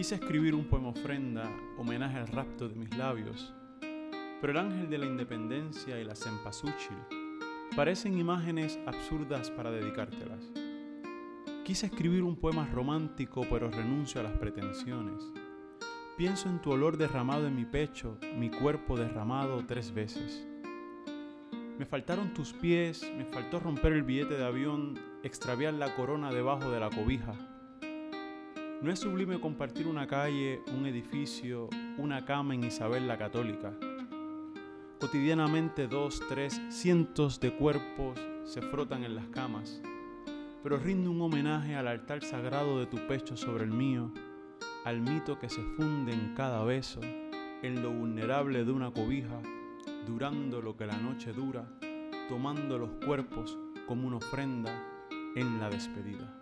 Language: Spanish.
Quise escribir un poema ofrenda, homenaje al rapto de mis labios, pero el ángel de la independencia y la cempasúchil parecen imágenes absurdas para dedicártelas. Quise escribir un poema romántico, pero renuncio a las pretensiones. Pienso en tu olor derramado en mi pecho, mi cuerpo derramado tres veces. Me faltaron tus pies, me faltó romper el billete de avión, extraviar la corona debajo de la cobija. No es sublime compartir una calle, un edificio, una cama en Isabel la Católica. Cotidianamente dos, tres, cientos de cuerpos se frotan en las camas, pero rindo un homenaje al altar sagrado de tu pecho sobre el mío, al mito que se funde en cada beso, en lo vulnerable de una cobija durando lo que la noche dura, tomando los cuerpos como una ofrenda en la despedida.